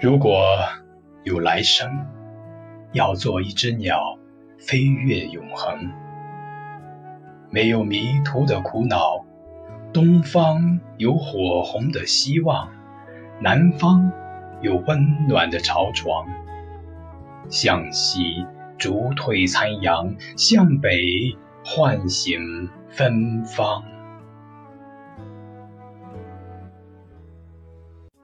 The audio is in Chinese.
如果有来生要做一只鸟飞越永恒。没有迷途的苦恼东方有火红的希望南方有温暖的巢床。向西逐退残阳向北唤醒芬芳。